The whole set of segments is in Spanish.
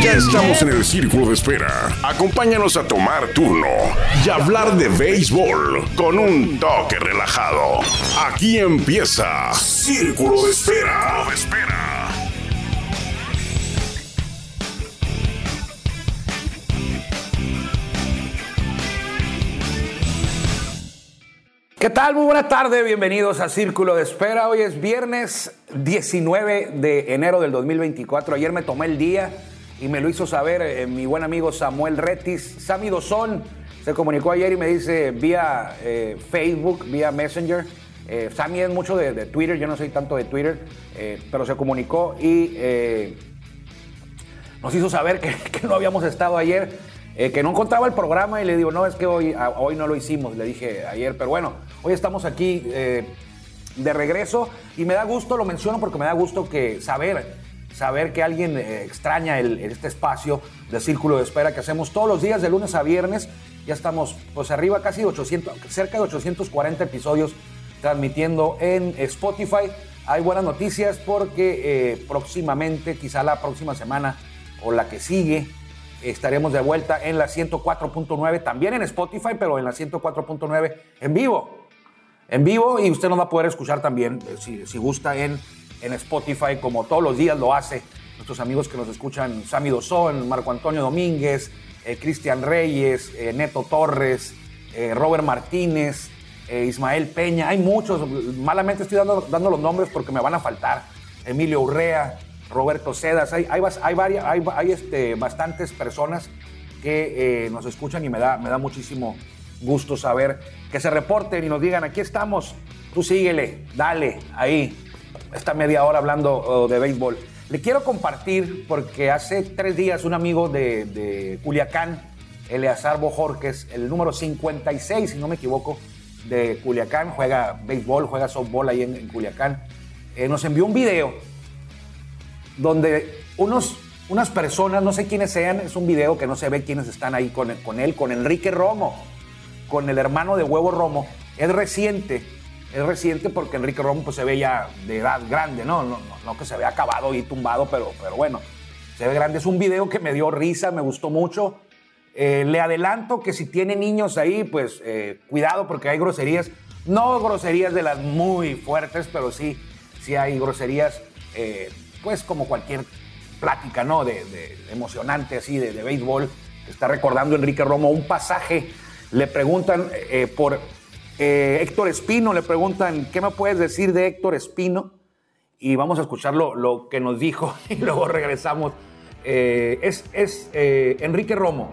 Ya estamos en el círculo de espera. Acompáñanos a tomar turno y hablar de béisbol con un toque relajado. Aquí empieza Círculo de Espera. de espera. ¿Qué tal? Muy buena tarde, bienvenidos a Círculo de Espera. Hoy es viernes 19 de enero del 2024. Ayer me tomé el día y me lo hizo saber eh, mi buen amigo Samuel Retis. Sammy Dosón se comunicó ayer y me dice vía eh, Facebook, vía Messenger. Eh, Sammy es mucho de, Twitter, yo no soy tanto de Twitter, eh, pero se comunicó y nos hizo saber que, no habíamos estado ayer, que no encontraba el programa y le digo, no, es que hoy, a- hoy no lo hicimos, le dije ayer, pero bueno, hoy estamos aquí de regreso y me da gusto, lo menciono porque me da gusto que saber, saber que alguien eh, extraña este espacio de círculo de espera que hacemos todos los días de lunes a viernes, ya estamos pues arriba casi de 800, cerca de 840 episodios transmitiendo en Spotify. Hay buenas noticias porque eh, próximamente, quizá la próxima semana o la que sigue, estaremos de vuelta en la 104.9, también en Spotify, pero en la 104.9 en vivo. En vivo y usted nos va a poder escuchar también, eh, si, si gusta, en, en Spotify, como todos los días lo hace. Nuestros amigos que nos escuchan, Sammy Dosón, Marco Antonio Domínguez, eh, Cristian Reyes, eh, Neto Torres, eh, Robert Martínez, eh, Ismael Peña. Hay muchos, malamente estoy dando, dando los nombres porque me van a faltar. Emilio Urrea, Roberto Cedas. Hay, hay, varias, hay, hay, este, bastantes personas que nos escuchan y me da, me da muchísimo gusto saber que se reporten y nos digan, aquí estamos, tú síguele, dale, ahí, esta media hora hablando de béisbol. Le quiero compartir porque hace tres días un amigo de, de Culiacán, Eleazar Bojorques, el número 56, si no me equivoco, de Culiacán, juega béisbol, juega softball ahí en, en Culiacán, eh, nos envió un video donde unos, unas personas, no sé quiénes sean, es un video que no se ve quiénes están ahí con, con él, con Enrique Romo, con el hermano de Huevo Romo. Es reciente, es reciente porque Enrique Romo pues, se ve ya de edad grande, ¿no? No, no, que se ve acabado y tumbado, pero, pero bueno, se ve grande. Es un video que me dio risa, me gustó mucho. Eh, le adelanto que si tiene niños ahí, pues eh, cuidado porque hay groserías. No groserías de las muy fuertes, pero sí, sí hay groserías, eh, pues como cualquier plática, ¿no? De, de- emocionante así, de, de béisbol. Está recordando Enrique Romo un pasaje. Le preguntan por eh, Héctor Espino, le preguntan, ¿qué me puedes decir de Héctor Espino? y vamos a escuchar lo, que nos dijo y luego regresamos. Eh, es es eh, Enrique Romo,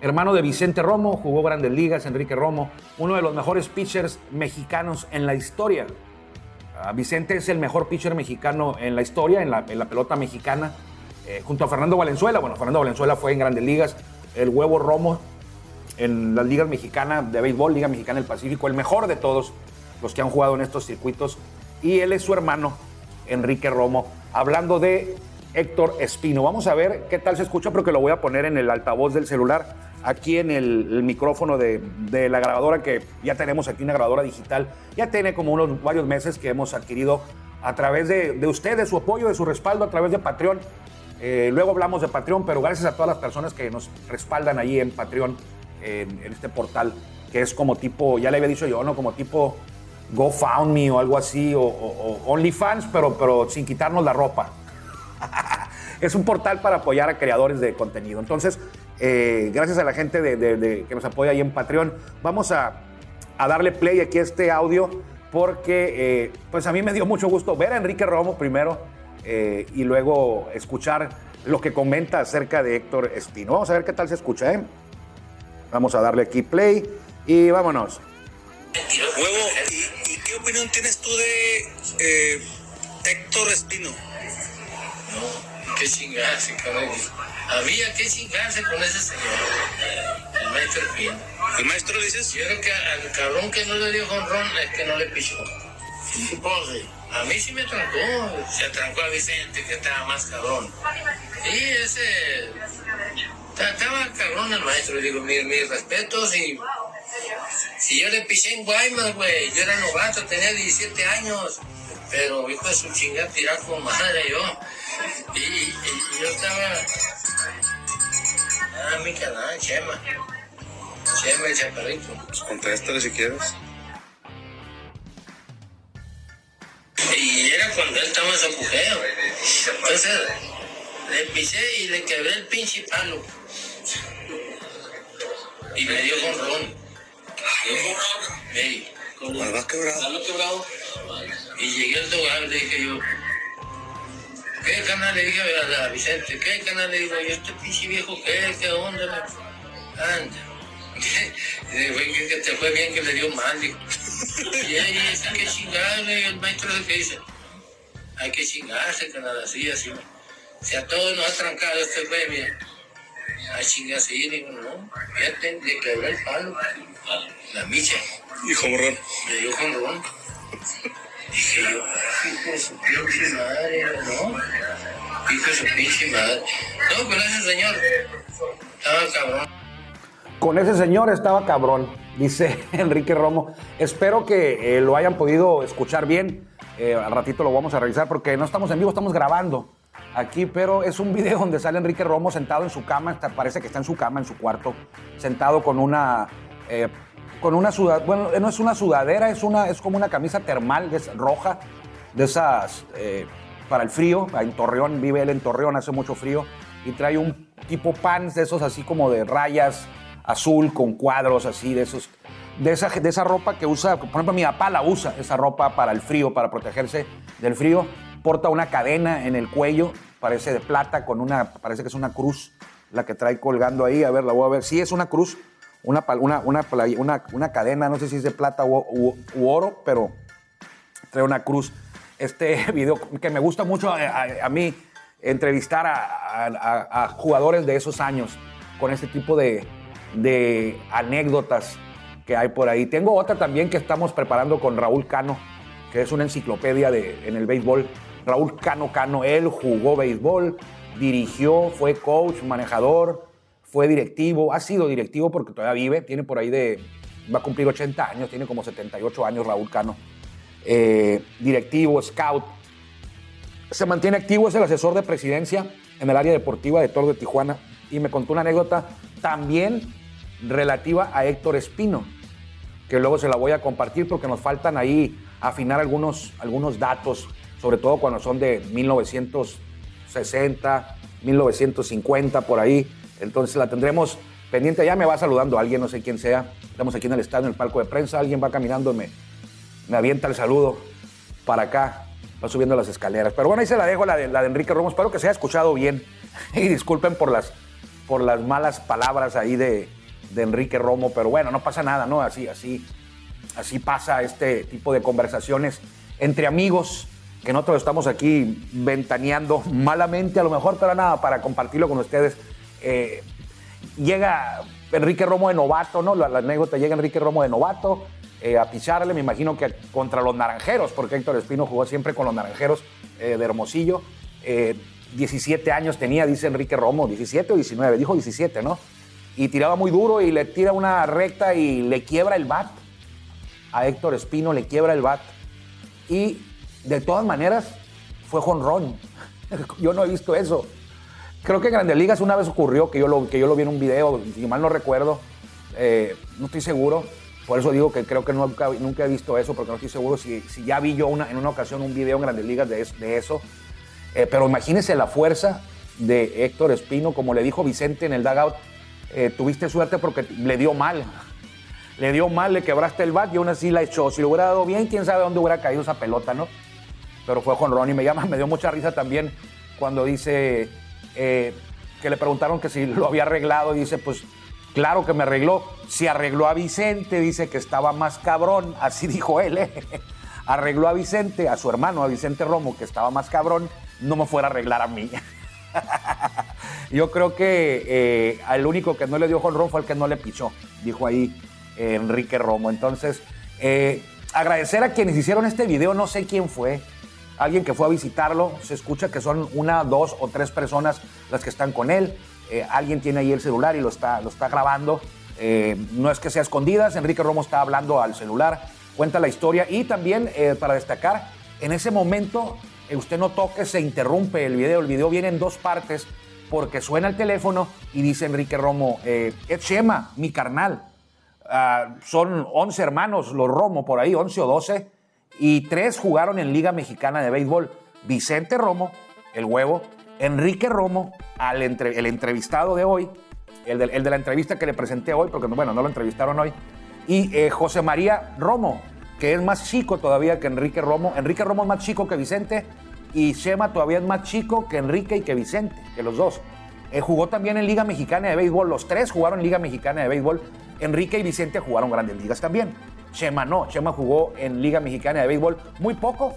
hermano de Vicente Romo, jugó grandes ligas, Enrique Romo, uno de los mejores pitchers mexicanos en la historia. Ah, Vicente es el mejor pitcher mexicano en la historia, en la, en la pelota mexicana, junto a Fernando Valenzuela. Bueno, Fernando Valenzuela fue en grandes ligas, el huevo Romo en las ligas mexicanas de béisbol, Liga Mexicana del Pacífico, el mejor de todos los que han jugado en estos circuitos. Y él es su hermano, Enrique Romo, hablando de Héctor Espino. Vamos a ver qué tal se escucha, porque lo voy a poner en el altavoz del celular, aquí en el, el micrófono de, de la grabadora, que ya tenemos aquí una grabadora digital. Ya tiene como unos varios meses que hemos adquirido a través de, de usted, de su apoyo, de su respaldo, a través de Patreon. Eh, luego hablamos de Patreon, pero gracias a todas las personas que nos respaldan allí en Patreon, en, en este portal, que es como tipo, ya le había dicho yo, ¿no? Como tipo GoFundMe o algo así, o, OnlyFans, pero, pero sin quitarnos la ropa. es un portal para apoyar a creadores de contenido. Entonces, eh, gracias a la gente de- que nos apoya ahí en Patreon, vamos a, a darle play aquí a este audio porque, eh, pues a mí me dio mucho gusto ver a Enrique Romo primero, eh, y luego escuchar lo que comenta acerca de Héctor Espino. Vamos a ver qué tal se escucha, ¿eh? Vamos a darle aquí play y vámonos. Huevo, ¿y, y qué opinión tienes tú de eh, Héctor Espino? No, qué chingarse, cabrón. Había que chingarse con ese señor, el maestro Espino. ¿El maestro dices? Yo creo que al cabrón que no le dio jonrón es que no le pichó. A mí sí me trancó, se trancó a Vicente, que estaba más cabrón. Y ese. Estaba cabrón el maestro, digo, mis, mis respetos y. Si yo le piché en Guaymas, güey, yo era novato, tenía 17 años, pero hijo de su chingada tirar con madre yo. Y, y- y yo estaba. Ah, mi canal, Chema. Chema el chaparrito. Pues contéstale si quieres. Y era cuando él estaba en su apogeo. Entonces, le pisé y le quebré el pinche palo. Y me dio con ron. Ey, con ¿Al vas quebrado? palo quebrado. Y llegué al lugar, le dije yo, ¿qué canal le dije a a Vicente? ¿Qué canal le digo yo? Este pinche viejo, ¿qué? ¿Qué onda? Anda. Fue que te fue bien que le dio mal, dijo. Y ahí dice que chingarle, el maestro es el que dice, hay que chingarse, canal, así, así. Si a todos nos ha trancado este güey, a chingarse, y digo, no, fíjate, le quebró el palo, la micha, Hijo morrón. le dio con ron. Dije yo, hijo de su pinche madre, ¿no? Hijo de su pinche madre. No, pero ese señor estaba cabrón. Con ese señor estaba cabrón, dice Enrique Romo. Espero que eh, lo hayan podido escuchar bien. Eh, al ratito lo vamos a revisar porque no estamos en vivo, estamos grabando aquí, pero es un video donde sale Enrique Romo sentado en su cama, está- parece que está en su cama, en su cuarto, sentado con una, eh, con una sudadera, bueno, no es una sudadera, es, una, es como una camisa termal, roja, de esas eh, para el frío. En Torreón, vive él en Torreón, hace mucho frío. Y trae un tipo pants de esos así como de rayas azul con cuadros así, de esos. De esa, de esa ropa que usa, por ejemplo, mi papá la usa, esa ropa para el frío, para protegerse del frío. Porta una cadena en el cuello, parece de plata, con una, parece que es una cruz la que trae colgando ahí. A ver, la voy a ver. Sí, es una cruz, una, una, una, una, cadena, no sé si es de plata u- u- u oro, pero trae una cruz. Este video que me gusta mucho a, a- a mí entrevistar a- a jugadores de esos años con este tipo de, de anécdotas que hay por ahí. Tengo otra también que estamos preparando con Raúl Cano, que es una enciclopedia de, en el béisbol. Raúl Cano Cano, él jugó béisbol, dirigió, fue coach, manejador, fue directivo, ha sido directivo porque todavía vive, tiene por ahí de, va a cumplir 80 años, tiene como 78 años Raúl Cano. Eh, directivo, scout. Se mantiene activo, es el asesor de presidencia en el área deportiva de Toro de Tijuana y me contó una anécdota también relativa a Héctor Espino, que luego se la voy a compartir porque nos faltan ahí afinar algunos, algunos datos, sobre todo cuando son de 1960, 1950, por ahí. Entonces la tendremos pendiente. Ya me va saludando alguien, no sé quién sea. Estamos aquí en el estadio, en el palco de prensa. Alguien va caminando y me, avienta el saludo para acá, va subiendo las escaleras. Pero bueno, ahí se la dejo, la de, la de Enrique Romo. Espero que se haya escuchado bien. Y disculpen por las, por las malas palabras ahí de, de Enrique Romo. Pero bueno, no pasa nada, ¿no? Así, así, así pasa este tipo de conversaciones entre amigos que nosotros estamos aquí ventaneando malamente a lo mejor, pero nada, para compartirlo con ustedes. Eh, llega Enrique Romo de novato, ¿no? La, anécdota llega Enrique Romo de novato eh, a picharle, me imagino que contra los naranjeros, porque Héctor Espino jugó siempre con los naranjeros eh, de Hermosillo. Eh, 17 años tenía, dice Enrique Romo, 17 o 19, dijo 17, ¿no? Y tiraba muy duro y le tira una recta y le quiebra el bat. A Héctor Espino le quiebra el bat. Y de todas maneras fue jonrón. Yo no he visto eso. Creo que en Grandes Ligas una vez ocurrió que yo lo, que yo lo vi en un video, si mal no recuerdo, eh, no estoy seguro. Por eso digo que creo que nunca, nunca he visto eso, porque no estoy seguro si, si ya vi yo una, en una ocasión un video en Grandes Ligas de, es- de eso. Eh, pero imagínense la fuerza de Héctor Espino, como le dijo Vicente en el dugout, eh, tuviste suerte porque le dio mal. Le dio mal, le quebraste el bat y aún así la echó. Si lo hubiera dado bien, quién sabe dónde hubiera caído esa pelota, ¿no? Pero fue jonrón y me llama, me dio mucha risa también cuando dice eh, que le preguntaron que si lo había arreglado y dice, pues claro que me arregló. Si arregló a Vicente, dice que estaba más cabrón, así dijo él, ¿eh? arregló a Vicente, a su hermano, a Vicente Romo, que estaba más cabrón, no me fuera a arreglar a mí. Yo creo que eh, al único que no le dio jonrón fue el que no le pichó, dijo ahí eh, Enrique Romo. Entonces, agradecer a quienes hicieron este video, no sé quién fue, alguien que fue a visitarlo, se escucha que son una, dos o tres personas las que están con él, alguien tiene ahí el celular y lo está, lo está grabando, no es que sea escondidas, Enrique Romo está hablando al celular, cuenta la historia. Y también para destacar, en ese momento usted notó que se interrumpe el video, el video viene en dos partes porque suena el teléfono y dice Enrique Romo, eh, mi carnal. Ah, son 11 hermanos, los Romo por ahí, 11 o 12, y tres jugaron en Liga Mexicana de Béisbol. Vicente Romo, el huevo, Enrique Romo, el entrevistado de hoy, el de, la entrevista que le presenté hoy, porque bueno, no lo entrevistaron hoy, y eh, José María Romo, que es más chico todavía que Enrique Romo. Enrique Romo es más chico que Vicente y Chema todavía es más chico que Enrique y que Vicente, que los dos. Eh, jugó también en Liga Mexicana de Béisbol, los tres jugaron en Liga Mexicana de Béisbol. Enrique y Vicente jugaron grandes ligas también. Chema no, Chema jugó en Liga Mexicana de Béisbol muy poco,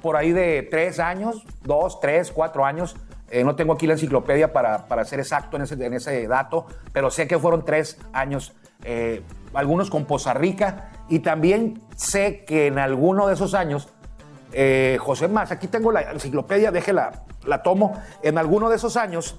por ahí de tres años, dos, tres, cuatro años. Eh, no tengo aquí la enciclopedia para, para ser exacto en ese, en ese dato, pero sé que fueron tres años, eh, algunos con Poza Rica, y también sé que en alguno de esos años eh, José Más, aquí tengo la enciclopedia, déjela, la tomo. En alguno de esos años,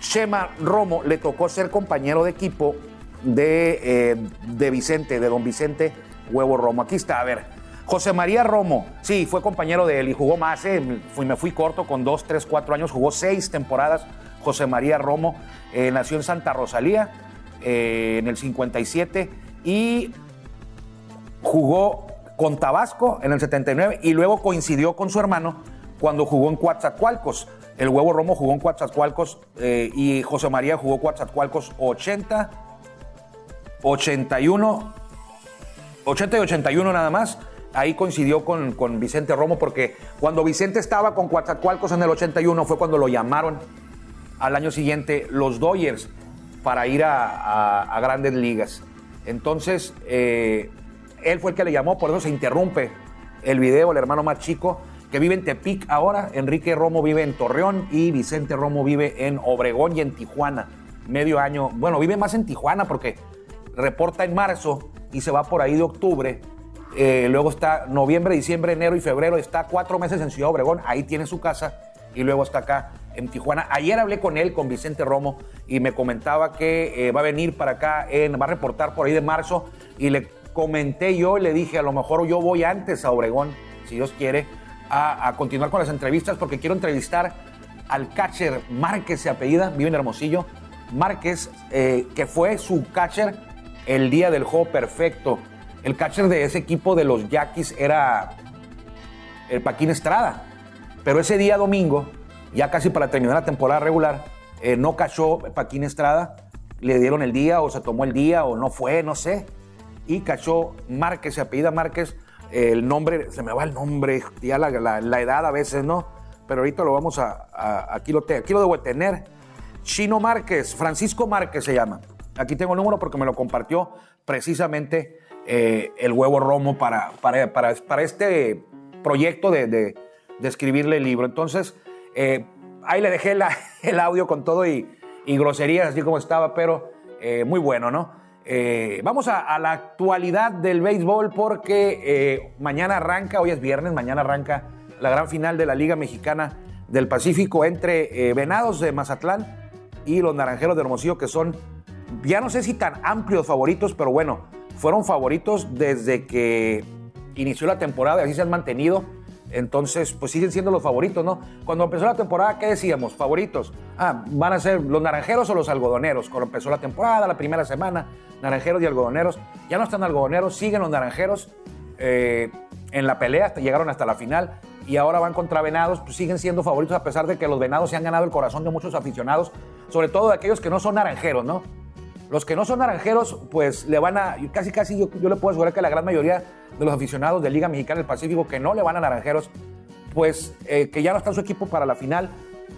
Chema Romo le tocó ser compañero de equipo de, eh, de Vicente, de don Vicente Huevo Romo. Aquí está, a ver. José María Romo, sí, fue compañero de él y jugó más, eh, me fui corto con dos, tres, cuatro años, jugó seis temporadas. José María Romo nació en Santa Rosalía en el 57 y jugó con Tabasco en el 79 y luego coincidió con su hermano cuando jugó en Coatzacoalcos. El huevo Romo jugó en Coatzacoalcos eh, y José María jugó Coatzacoalcos 80, 81, 80 y 81 nada más. Ahí coincidió con, con Vicente Romo porque cuando Vicente estaba con Coatzacoalcos en el 81 fue cuando lo llamaron al año siguiente los Dodgers para ir a, grandes ligas. Entonces, eh, él fue el que le llamó, por eso se interrumpe el video, el hermano más chico, que vive en Tepic ahora. Enrique Romo vive en Torreón y Vicente Romo vive en Obregón y en Tijuana. Medio año, bueno, vive más en Tijuana porque reporta en marzo y se va por ahí de octubre. Eh, luego está noviembre, diciembre, enero y febrero. Está cuatro meses en Ciudad Obregón, ahí tiene su casa y luego está acá en Tijuana. Ayer hablé con él, con Vicente Romo, y me comentaba que eh, va a venir para acá, en, va a reportar por ahí de marzo y le comenté yo y le dije, a lo mejor yo voy antes a Obregón, si Dios quiere, a, continuar con las entrevistas porque quiero entrevistar al catcher Márquez, se apellida, vive en Hermosillo. Márquez, eh, que fue su catcher el día del juego perfecto. El catcher de ese equipo de los Yaquis era el Paquín Estrada. Pero ese día domingo, ya casi para terminar la temporada regular, eh, no cachó Paquín Estrada. Le dieron el día o se tomó el día o no fue, no sé y cachó Márquez, se apellida Márquez, el nombre, se me va el nombre, ya la, edad a veces, ¿no? Pero ahorita lo vamos a, aquí, lo aquí lo debo tener. Chino Márquez, Francisco Márquez se llama. Aquí tengo el número porque me lo compartió precisamente eh, el huevo romo para, para, para, este proyecto de, escribirle el libro. Entonces, eh, ahí le dejé el audio con todo y, groserías, así como estaba, pero eh, muy bueno, ¿no? Vamos a, la actualidad del béisbol porque mañana arranca, hoy es viernes, mañana arranca la gran final de la Liga Mexicana del Pacífico entre Venados de Mazatlán y los Naranjeros de Hermosillo, que son, ya no sé si tan amplios favoritos, pero bueno, fueron favoritos desde que inició la temporada y así se han mantenido entonces, pues siguen siendo los favoritos, ¿no? Cuando empezó la temporada, ¿qué decíamos? Favoritos. Ah, van a ser los naranjeros o los algodoneros. Cuando empezó la temporada, la primera semana, naranjeros y algodoneros. Ya no están algodoneros, siguen los naranjeros eh, en la pelea, llegaron hasta la final y ahora van contra venados, pues siguen siendo favoritos a pesar de que los venados se han ganado el corazón de muchos aficionados, sobre todo de aquellos que no son naranjeros, ¿no? Los que no son naranjeros, pues le van a, casi casi yo, le puedo asegurar que la gran mayoría de los aficionados de Liga Mexicana del Pacífico que no le van a naranjeros, pues eh, que ya no está su equipo para la final,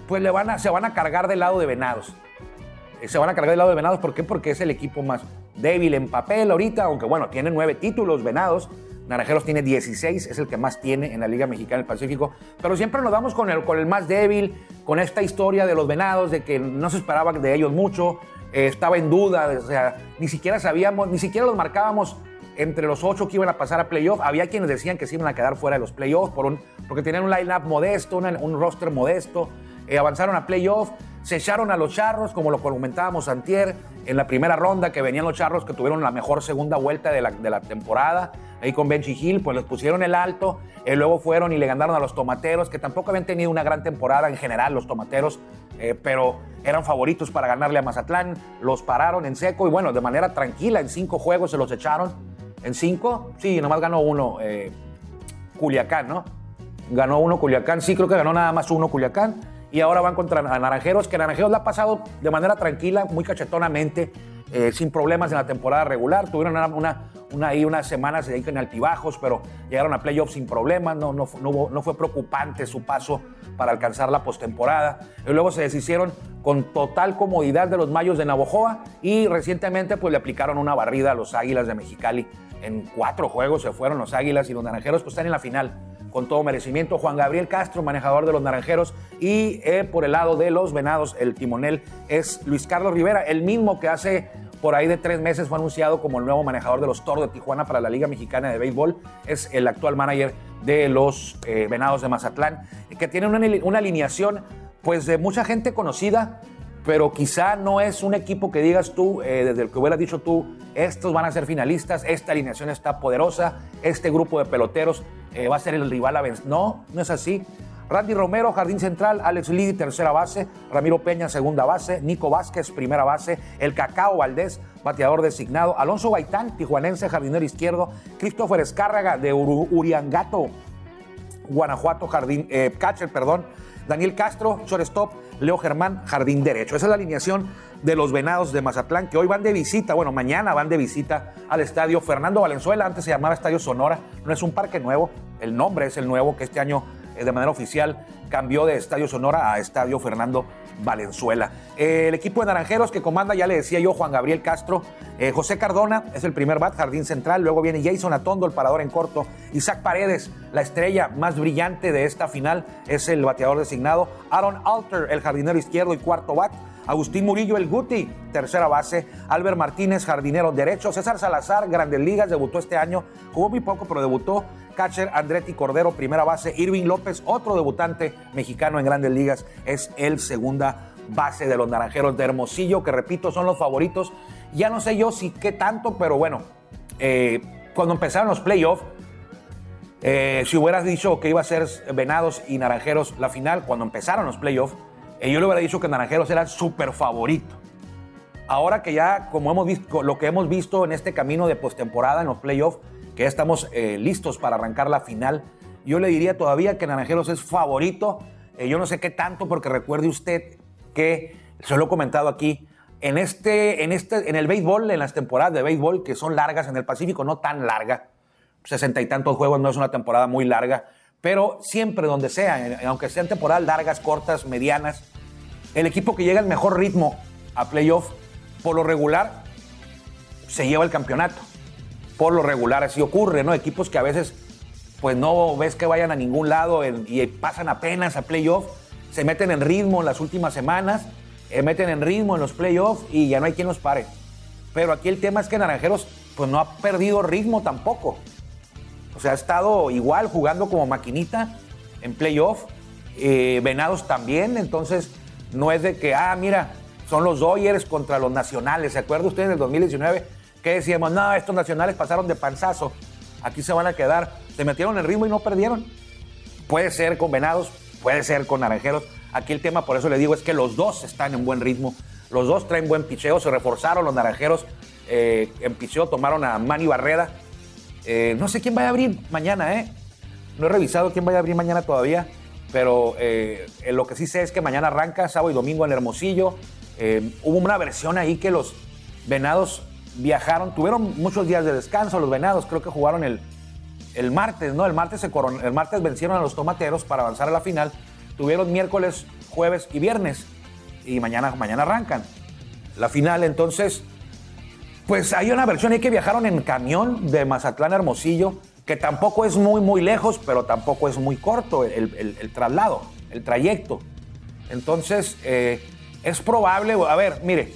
pues le van a, se van a cargar del lado de Venados. Eh, se van a cargar del lado de Venados, ¿por qué? Porque es el equipo más débil en papel ahorita, aunque bueno, tiene nueve títulos Venados. Naranjeros tiene 16, es el que más tiene en la Liga Mexicana del Pacífico. Pero siempre nos vamos con el, con el más débil, con esta historia de los Venados, de que no se esperaba de ellos mucho, eh, estaba en duda, o sea, ni siquiera sabíamos, ni siquiera los marcábamos entre los ocho que iban a pasar a playoff. Había quienes decían que se iban a quedar fuera de los playoffs por porque tenían un line-up modesto, un roster modesto. Eh, avanzaron a playoff, se echaron a los charros, como lo comentábamos antier, en la primera ronda, que venían los charros que tuvieron la mejor segunda vuelta de la, temporada, ahí con Benji Hill, pues les pusieron el alto, y luego fueron y le ganaron a los tomateros, que tampoco habían tenido una gran temporada en general los tomateros, eh, pero eran favoritos para ganarle a Mazatlán, los pararon en seco y bueno, de manera tranquila, en cinco juegos se los echaron. ¿En cinco? Sí, nomás ganó uno, eh, Culiacán, ¿no? Ganó uno Culiacán, sí creo que ganó nada más uno Culiacán y ahora van contra Naranjeros, que Naranjeros la ha pasado de manera tranquila, muy cachetonamente, eh, sin problemas en la temporada regular. Tuvieron una, una, ahí unas semanas en altibajos, pero llegaron a playoffs sin problemas, no, no, no, no fue preocupante su paso para alcanzar la postemporada. Y luego se deshicieron con total comodidad de los Mayos de Navojoa y recientemente pues le aplicaron una barrida a los Águilas de Mexicali. En cuatro juegos se fueron los Águilas y los Naranjeros pues están en la final con todo merecimiento. Juan Gabriel Castro, manejador de los Naranjeros. Y eh, por el lado de los Venados, el timonel es Luis Carlos Rivera, el mismo que hace por ahí de tres meses fue anunciado como el nuevo manejador de los Toros de Tijuana para la Liga Mexicana de Béisbol. Es el actual manager de los eh, Venados de Mazatlán, que tiene una, una alineación pues de mucha gente conocida, pero quizá no es un equipo que digas tú, eh, desde el que hubieras dicho tú, estos van a ser finalistas, esta alineación está poderosa, este grupo de peloteros eh, va a ser el rival a vencer. No, no es así. Randy Romero, jardín central, Alex Lidi, tercera base, Ramiro Peña, segunda base, Nico Vázquez, primera base, el Cacao Valdés, bateador designado, Alonso Gaitán, tijuanense, jardinero izquierdo, Christopher Escárraga de Uriangato, Guanajuato, jardín, eh, catcher, perdón, Daniel Castro, shortstop, Leo Germán, jardín derecho. Esa es la alineación de los Venados de Mazatlán, que hoy van de visita, bueno, mañana van de visita al estadio Fernando Valenzuela, antes se llamaba Estadio Sonora, no es un parque nuevo, el nombre es el nuevo que este año de manera oficial cambió de Estadio Sonora a Estadio Fernando Valenzuela. Eh, el equipo de Naranjeros que comanda, ya le decía yo, Juan Gabriel Castro, eh, José Cardona es el primer bat, jardín central, luego viene Jason Atondo, el parador en corto, Isaac Paredes, la estrella más brillante de esta final, es el bateador designado, Aaron Alter, el jardinero izquierdo y cuarto bat, Agustín Murillo, el Guti, tercera base. Albert Martínez, jardinero derecho. César Salazar, Grandes Ligas, debutó este año. Jugó muy poco, pero debutó. Catcher Andretti Cordero, primera base. Irving López, otro debutante mexicano en Grandes Ligas, es el segunda base de los Naranjeros de Hermosillo, que repito, son los favoritos. Ya no sé yo si qué tanto, pero bueno, eh, cuando empezaron los playoffs, eh, si hubieras dicho que iba a ser Venados y Naranjeros la final, cuando empezaron los playoffs, yo le hubiera dicho que Naranjeros era súper favorito. Ahora que ya, como hemos visto, lo que hemos visto en este camino de postemporada en los playoffs, que ya estamos eh, listos para arrancar la final, yo le diría todavía que Naranjeros es favorito. Eh, yo no sé qué tanto, porque recuerde usted que, se lo he comentado aquí, en, este, en, este, en el béisbol, en las temporadas de béisbol, que son largas en el Pacífico, no tan larga, sesenta y tantos juegos no es una temporada muy larga, pero siempre donde sea, aunque sean temporadas largas, cortas, medianas, el equipo que llega al mejor ritmo a playoff, por lo regular, se lleva el campeonato. Por lo regular así ocurre, ¿no? Equipos que a veces pues no ves que vayan a ningún lado y pasan apenas a playoff, se meten en ritmo en las últimas semanas, eh, meten en ritmo en los playoffs y ya no hay quien los pare. Pero aquí el tema es que Naranjeros pues no ha perdido ritmo tampoco. O sea, ha estado igual jugando como maquinita en playoff. Eh, Venados también, entonces no es de que, ah, mira, son los Dodgers contra los nacionales. ¿Se acuerda usted en el 2019 que decíamos, no, estos nacionales pasaron de panzazo, aquí se van a quedar, se metieron en ritmo y no perdieron? Puede ser con Venados, puede ser con Naranjeros. Aquí el tema, por eso le digo, es que los dos están en buen ritmo, los dos traen buen picheo, se reforzaron los Naranjeros eh, en picheo, tomaron a Manny Barrera. Eh, no sé quién va a abrir mañana, ¿eh? No he revisado quién va a abrir mañana todavía. Pero eh, lo que sí sé es que mañana arranca, sábado y domingo en Hermosillo. Eh, hubo una versión ahí que los venados viajaron, tuvieron muchos días de descanso los venados, creo que jugaron el el martes, ¿no? El martes, se coron- el martes vencieron a los tomateros para avanzar a la final. Tuvieron miércoles, jueves y viernes. Y mañana, mañana arrancan la final. Entonces, pues hay una versión ahí que viajaron en camión de Mazatlán a Hermosillo, que tampoco es muy, muy lejos, pero tampoco es muy corto el, el- traslado, el trayecto. Entonces, eh, es probable, a ver, mire,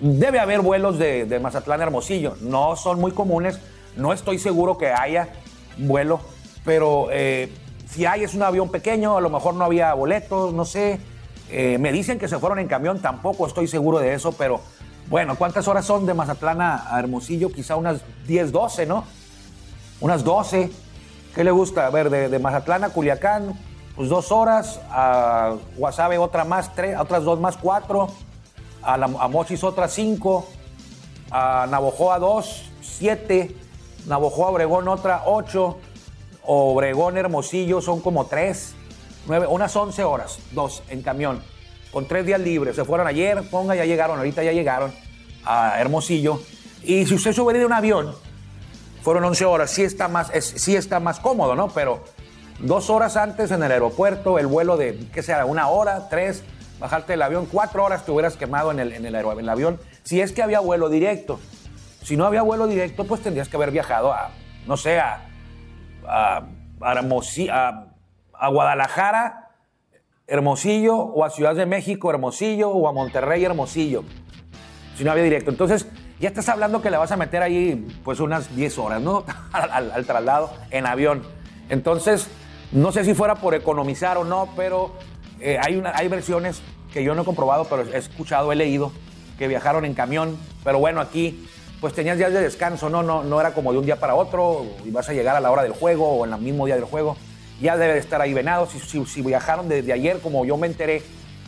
debe haber vuelos de, de Mazatlán a Hermosillo. No son muy comunes, no estoy seguro que haya vuelo, pero eh, si hay es un avión pequeño, a lo mejor no había boletos, no sé. Eh, me dicen que se fueron en camión, tampoco estoy seguro de eso, pero bueno, ¿cuántas horas son de Mazatlán a, a Hermosillo? Quizá unas 10, 12, ¿no? Unas 12. ¿Qué le gusta? A ver, de, de Mazatlán a Culiacán, pues dos horas, a Guasave otra más, tres, otras dos más, cuatro, a, la, a Mochis otras cinco, a Navojoa dos, siete, Navojoa Obregón otra ocho, Obregón Hermosillo son como tres, nueve, unas 11 horas, dos en camión, con tres días libres. Se fueron ayer, ponga, ya llegaron, ahorita ya llegaron a Hermosillo. Y si usted sube de un avión, fueron 11 horas, sí está más, sí está más cómodo, ¿no? Pero dos horas antes en el aeropuerto, el vuelo de, ¿qué será? Una hora, tres, bajarte del avión, cuatro horas te hubieras quemado en el, en en el avión, si es que había vuelo directo. Si no había vuelo directo, pues tendrías que haber viajado a, no sé, a, a, a- a Guadalajara, Hermosillo, o a Ciudad de México, Hermosillo, o a Monterrey, Hermosillo si no había directo. Entonces, ya estás hablando que le vas a meter ahí pues unas 10 horas, ¿no? al, al- traslado en avión. Entonces, no sé si fuera por economizar o no, pero eh, hay, una, hay versiones que yo no he comprobado, pero he escuchado, he leído, que viajaron en camión. Pero bueno, aquí pues tenías días de descanso, ¿no? No, no era como de un día para otro y vas a llegar a la hora del juego o en el mismo día del juego. Ya debe de estar ahí venado. Si, viajaron desde ayer, como yo me enteré,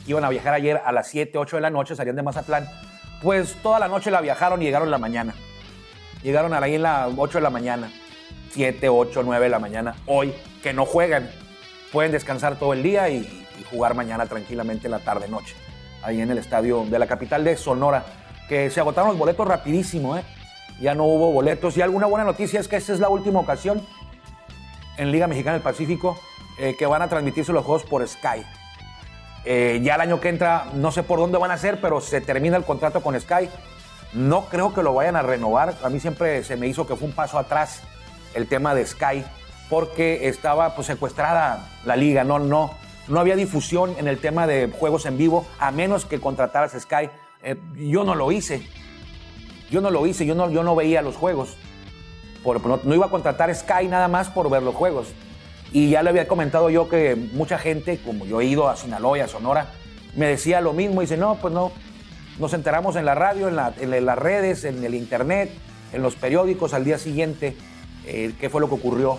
iban a viajar ayer a las 7, 8 de la noche, salían de Mazatlán, pues toda la noche la viajaron y llegaron la mañana. Llegaron ahí en las 8 de la mañana, 7, 8, 9 de la mañana. Hoy, que no juegan, pueden descansar todo el día y, jugar mañana tranquilamente en la tarde-noche, ahí en el estadio de la capital de Sonora, que se agotaron los boletos rapidísimo, ¿eh? Ya no hubo boletos. Y alguna buena noticia es que esta es la última ocasión en Liga Mexicana del Pacífico eh, que van a transmitirse los juegos por Sky. Eh, ya el año que entra, no sé por dónde van a ser, pero se termina el contrato con Sky. No creo que lo vayan a renovar. A mí siempre se me hizo que fue un paso atrás el tema de Sky, porque estaba pues, secuestrada la liga. No, no, no había difusión en el tema de juegos en vivo, a menos que contrataras Sky. Eh, yo no lo hice. Yo no lo hice, yo no, yo no veía los juegos. No, no iba a contratar Sky nada más por ver los juegos. Y ya le había comentado yo que mucha gente, como yo he ido a Sinaloa y Sonora, me decía lo mismo. Dice, no, pues no. Nos enteramos en la radio, en, la- en las redes, en el internet, en los periódicos al día siguiente eh, qué fue lo que ocurrió.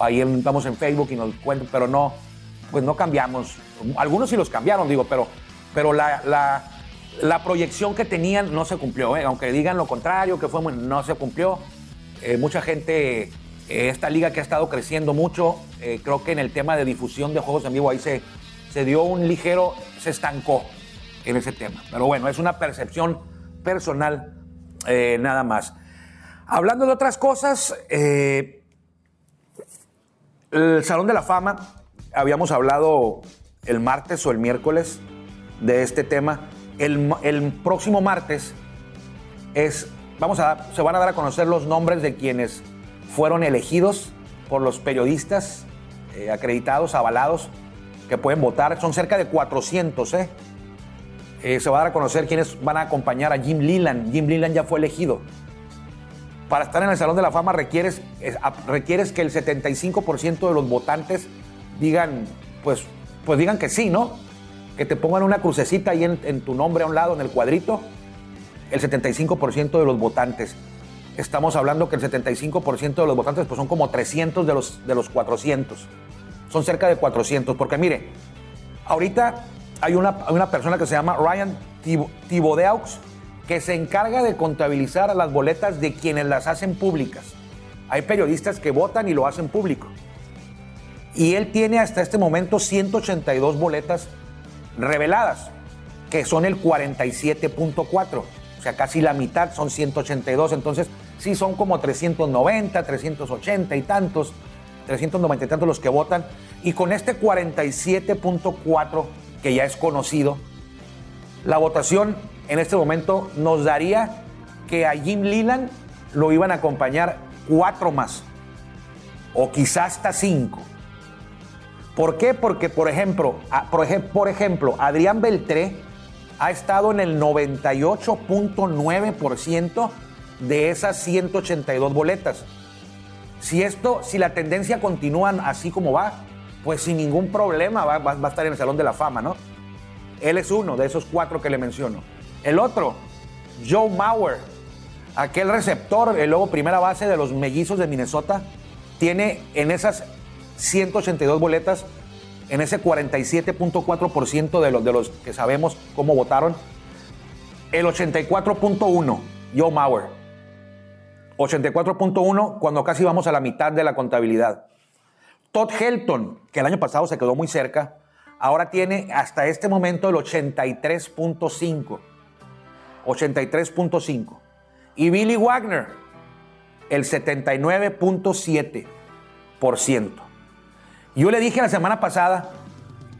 Ahí estamos en Facebook y nos cuentan, pero no, pues no cambiamos. Algunos sí los cambiaron, digo, pero, pero la, la- proyección que tenían no se cumplió. ¿eh? Aunque digan lo contrario, que fue no se cumplió. Eh, mucha gente, esta liga que ha estado creciendo mucho, eh, creo que en el tema de difusión de juegos en vivo ahí se, se dio un ligero, se estancó en ese tema. Pero bueno, es una percepción personal eh, nada más. Hablando de otras cosas, eh, el Salón de la Fama, habíamos hablado el martes o el miércoles de este tema. El, el próximo martes es, vamos a, se van a dar a conocer los nombres de quienes fueron elegidos por los periodistas eh, acreditados, avalados, que pueden votar. Son cerca de 400, ¿eh? Eh, se va a dar a conocer quiénes van a acompañar a Jim Leland. Jim Leland ya fue elegido. Para estar en el Salón de la Fama requieres, requieres que el 75% de los votantes digan, pues, pues digan que sí, ¿no? Que te pongan una crucecita ahí en, en tu nombre a un lado, en el cuadrito. El 75% de los votantes. Estamos hablando que el 75% de los votantes pues, son como 300 de los, de los 400. Son cerca de 400. Porque mire, ahorita hay una, hay una persona que se llama Ryan Thibodeaux que se encarga de contabilizar las boletas de quienes las hacen públicas. Hay periodistas que votan y lo hacen público. Y él tiene hasta este momento 182 boletas reveladas, que son el 47.4. O sea, casi la mitad son 182. Entonces, sí son como 390, 380 y tantos, 390 y tantos los que votan. Y con este 47.4 que ya es conocido, la votación en este momento nos daría que a Jim Leland lo iban a acompañar cuatro más, o quizás hasta cinco. ¿Por qué? Porque, por ejemplo, por, ejemplo, Adrián Beltré ha estado en el 98.9% de esas 182 boletas. Si esto, si la tendencia continúa así como va, pues sin ningún problema va, a estar en el Salón de la Fama, ¿no? Él es uno de esos cuatro que le menciono. El otro, Joe Mauer, aquel receptor, el luego primera base de los mellizos de Minnesota, tiene en esas 182 boletas, en ese 47.4% de los, de los que sabemos cómo votaron, el 84.1, Joe Mauer. 84.1 cuando casi vamos a la mitad de la contabilidad. Todd Helton, que el año pasado se quedó muy cerca, ahora tiene hasta este momento el 83.5. 83.5. Y Billy Wagner, el 79.7%. Yo le dije la semana pasada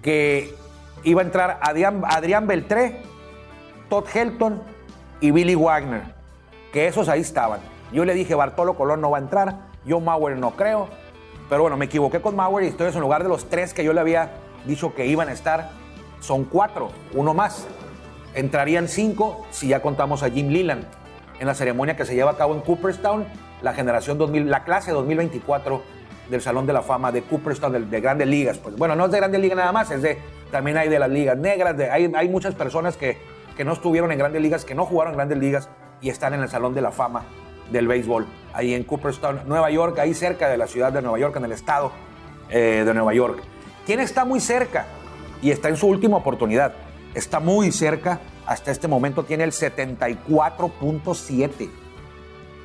que iba a entrar Adrián, Adrián Beltré, Todd Helton y Billy Wagner, que esos ahí estaban. Yo le dije, Bartolo Colón no va a entrar, yo Mauer no creo, pero bueno, me equivoqué con Mauer y estoy en lugar de los tres que yo le había dicho que iban a estar, son cuatro, uno más. Entrarían cinco si ya contamos a Jim Leland en la ceremonia que se lleva a cabo en Cooperstown, la generación 2000, la clase 2024 del Salón de la Fama de Cooperstown, de, Grandes Ligas. Pues bueno, no es de Grandes Ligas nada más, es de, también hay de las ligas negras, de, hay, hay muchas personas que, que no estuvieron en Grandes Ligas, que no jugaron en Grandes Ligas y están en el Salón de la Fama del béisbol, ahí en Cooperstown, Nueva York, ahí cerca de la ciudad de Nueva York, en el estado eh, de Nueva York. ¿Quién está muy cerca? Y está en su última oportunidad. Está muy cerca, hasta este momento tiene el 74.7.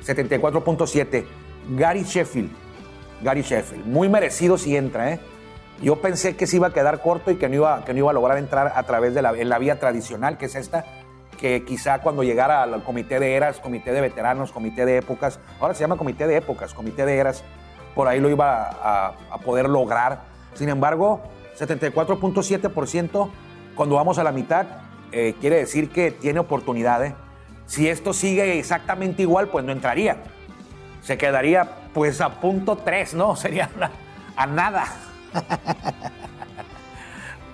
74.7. Gary Sheffield. Gary Sheffield. Muy merecido si entra, ¿eh? Yo pensé que se iba a quedar corto y que no iba, que no iba a lograr entrar a través de la, en la vía tradicional, que es esta, que quizá cuando llegara al comité de eras, comité de veteranos, comité de épocas, ahora se llama comité de épocas, comité de eras, por ahí lo iba a, poder lograr. Sin embargo, 74.7%, cuando vamos a la mitad, eh, quiere decir que tiene oportunidades. Si esto sigue exactamente igual, pues no entraría. Se quedaría pues a punto 3, ¿no? Sería a nada.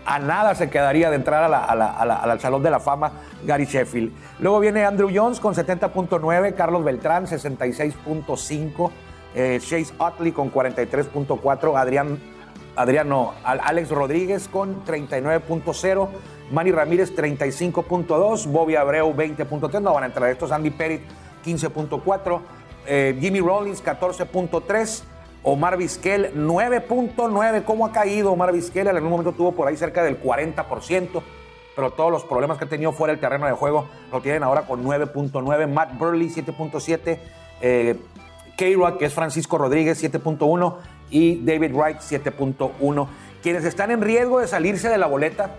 a nada se quedaría de entrar al Salón de la Fama Gary Sheffield. Luego viene Andrew Jones con 70.9, Carlos Beltrán 66.5, eh, Chase Utley con 43.4, Adrián, Adriano Alex Rodríguez con 39.0, Manny Ramírez 35.2, Bobby Abreu 20.3, no van a entrar estos, Andy Pettit 15.4, eh, Jimmy Rollins 14.3, Omar Vizquel, 9.9. ¿Cómo ha caído Omar Vizquel? En algún momento tuvo por ahí cerca del 40%, pero todos los problemas que ha tenido fuera del terreno de juego lo tienen ahora con 9.9. Matt Burley, 7.7. Eh, K-Rock, que es Francisco Rodríguez, 7.1. Y David Wright, 7.1. Quienes están en riesgo de salirse de la boleta,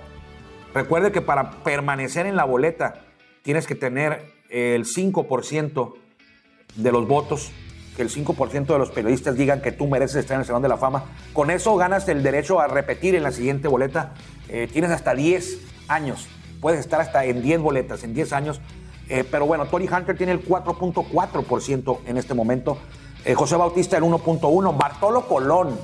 recuerde que para permanecer en la boleta tienes que tener el 5% de los votos que el 5% de los periodistas digan que tú mereces estar en el Salón de la Fama. Con eso ganas el derecho a repetir en la siguiente boleta. Eh, tienes hasta 10 años. Puedes estar hasta en 10 boletas, en 10 años. Eh, pero bueno, Tori Hunter tiene el 4.4% en este momento. Eh, José Bautista el 1.1%. Bartolo Colón,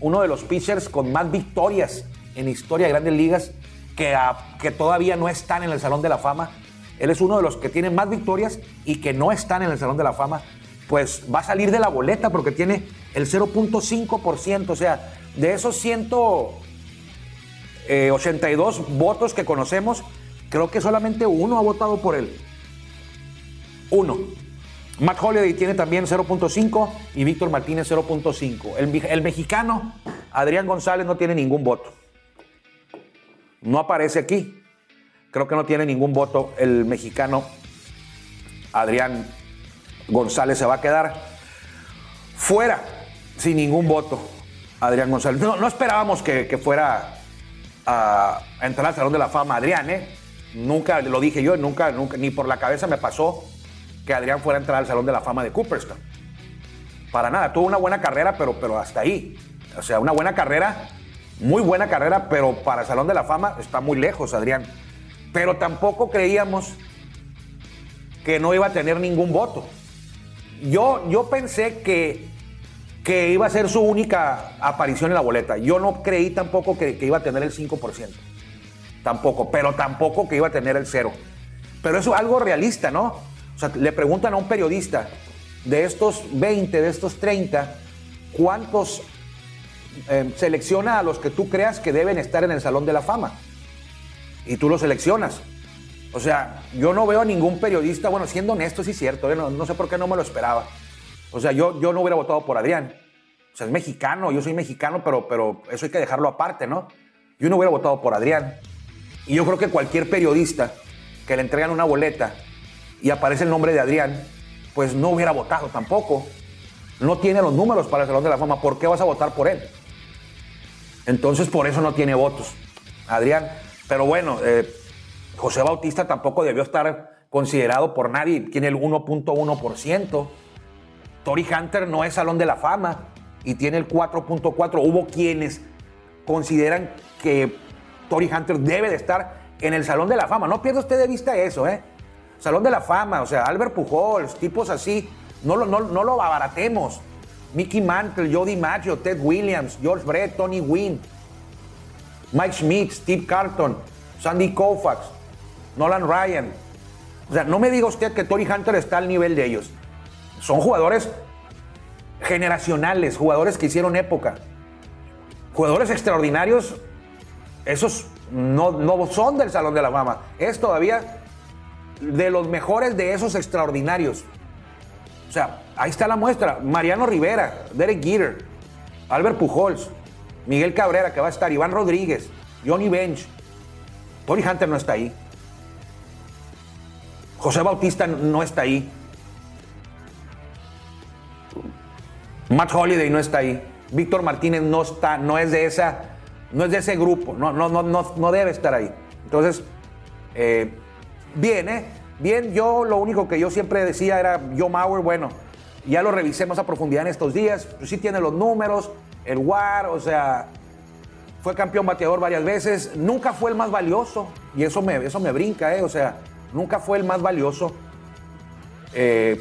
uno de los pitchers con más victorias en historia de grandes ligas, que, que todavía no están en el Salón de la Fama. Él es uno de los que tiene más victorias y que no están en el Salón de la Fama pues va a salir de la boleta porque tiene el 0.5%. O sea, de esos 182 eh, votos que conocemos, creo que solamente uno ha votado por él. Uno. Matt Holiday tiene también 0.5 y Víctor Martínez 0.5. El, el mexicano Adrián González no tiene ningún voto. No aparece aquí. Creo que no tiene ningún voto el mexicano Adrián González se va a quedar fuera sin ningún voto. Adrián González. No, esperábamos que, fuera a, entrar al Salón de la Fama Adrián, ¿eh? Nunca, lo dije yo, nunca, nunca, ni por la cabeza me pasó que Adrián fuera a entrar al Salón de la Fama de Cooperstown. Para nada, tuvo una buena carrera, pero, pero hasta ahí. O sea, una buena carrera, muy buena carrera, pero para el Salón de la Fama está muy lejos, Adrián. Pero tampoco creíamos que no iba a tener ningún voto. Yo, yo pensé que, que iba a ser su única aparición en la boleta. Yo no creí tampoco que, iba a tener el 5%. Tampoco, pero tampoco que iba a tener el cero. Pero eso es algo realista, ¿no? O sea, le preguntan a un periodista, de estos 20, de estos 30, ¿cuántos eh, selecciona a los que tú creas que deben estar en el Salón de la Fama? Y tú los seleccionas. O sea, yo no veo a ningún periodista, bueno, siendo honesto, sí es cierto, ¿eh? no, no, sé por qué no me lo esperaba. O sea, yo, yo no hubiera votado por Adrián. O sea, es mexicano, yo soy mexicano, pero, pero eso hay que dejarlo aparte, ¿no? Yo no hubiera votado por Adrián. Y yo creo que cualquier periodista que le entregan una boleta y aparece el nombre de Adrián, pues no hubiera votado tampoco. No tiene los números para el Salón de la Fama. ¿Por qué vas a votar por él? Entonces, por eso no tiene votos. Adrián. Pero bueno, eh, José Bautista tampoco debió estar considerado por nadie. Tiene el 1.1%. Tori Hunter no es Salón de la Fama y tiene el 4.4%. Hubo quienes consideran que Tori Hunter debe de estar en el Salón de la Fama. No pierda usted de vista eso, ¿eh? Salón de la Fama, o sea, Albert Pujols, tipos así, no lo, no, no lo abaratemos. Mickey Mantle, Jody Maggio, Ted Williams, George Brett, Tony Wynn, Mike Schmidt, Steve Carlton, Sandy Koufax, Nolan Ryan. O sea, no me diga usted que Tony Hunter está al nivel de ellos. Son jugadores generacionales, jugadores que hicieron época. Jugadores extraordinarios, esos no, no son del Salón de la Fama. Es todavía de los mejores de esos extraordinarios. O sea, ahí está la muestra. Mariano Rivera, Derek Jeter, Albert Pujols, Miguel Cabrera, que va a estar, Iván Rodríguez, Johnny Bench. Tony Hunter no está ahí. José Bautista no está ahí. Matt Holiday no está ahí. Víctor Martínez no está, no es de esa, no es de ese grupo, no, no, no, no, debe estar ahí. Entonces, eh, bien, ¿eh? Bien, yo lo único que yo siempre decía era Joe Mauer, bueno, ya lo revisemos a profundidad en estos días, pues sí tiene los números, el WAR, o sea, fue campeón bateador varias veces, nunca fue el más valioso, y eso me, eso me brinca, ¿eh? O sea, nunca fue el más valioso eh,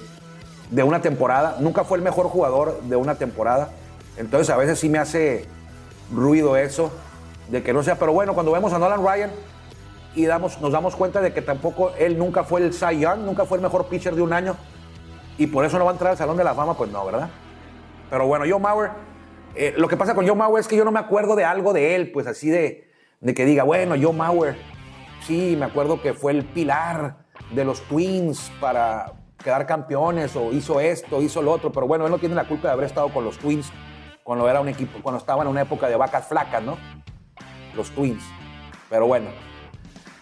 de una temporada, nunca fue el mejor jugador de una temporada, entonces a veces sí me hace ruido eso, de que no sea, pero bueno, cuando vemos a Nolan Ryan, y damos, nos damos cuenta de que tampoco él nunca fue el Cy Young, nunca fue el mejor pitcher de un año y por eso no va a entrar al Salón de la Fama, pues no, ¿verdad? Pero bueno, Joe Mauer, eh, lo que pasa con Joe Mauer es que yo no me acuerdo de algo de él, pues así de, de que diga, bueno, Joe Mauer, sí, me acuerdo que fue el pilar de los Twins para quedar campeones o hizo esto, hizo lo otro, pero bueno, él no tiene la culpa de haber estado con los Twins cuando era un equipo, cuando estaba en una época de vacas flacas, ¿no? Los Twins. Pero bueno,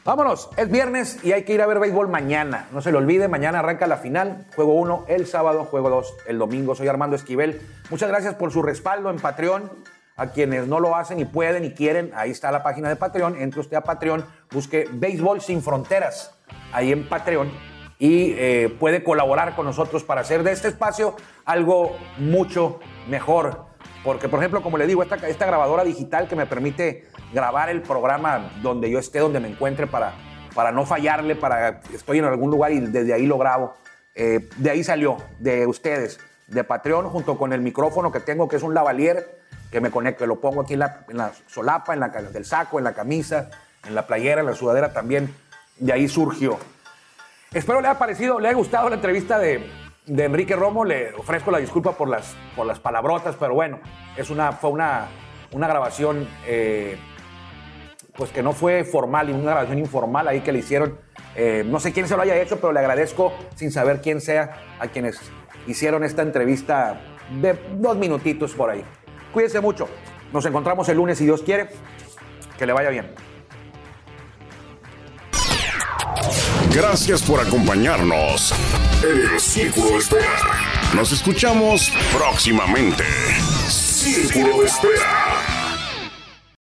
Vámonos, es viernes y hay que ir a ver béisbol mañana. No se le olvide, mañana arranca la final. Juego 1 el sábado, juego 2 el domingo. Soy Armando Esquivel. Muchas gracias por su respaldo en Patreon. A quienes no lo hacen y pueden y quieren, ahí está la página de Patreon. Entre usted a Patreon, busque Béisbol Sin Fronteras ahí en Patreon y eh, puede colaborar con nosotros para hacer de este espacio algo mucho mejor. Porque, por ejemplo, como le digo, esta, esta grabadora digital que me permite grabar el programa donde yo esté, donde me encuentre para, para no fallarle, para estoy en algún lugar y desde ahí lo grabo. Eh, de ahí salió, de ustedes, de Patreon, junto con el micrófono que tengo, que es un lavalier, que me conecto, lo pongo aquí en la, solapa, en la del saco, en la camisa, en la playera, en la sudadera también. De ahí surgió. Espero le haya parecido, le haya gustado la entrevista de, Enrique Romo. Le ofrezco la disculpa por las, por las palabrotas, pero bueno, es una, fue una, una grabación eh, pues que no fue formal una grabación informal ahí que le hicieron. Eh, no sé quién se lo haya hecho, pero le agradezco sin saber quién sea a quienes hicieron esta entrevista de dos minutitos por ahí. Cuídense mucho. Nos encontramos el lunes si Dios quiere. Que le vaya bien. Gracias por acompañarnos en el Círculo de Espera. Nos escuchamos próximamente. Círculo de Espera.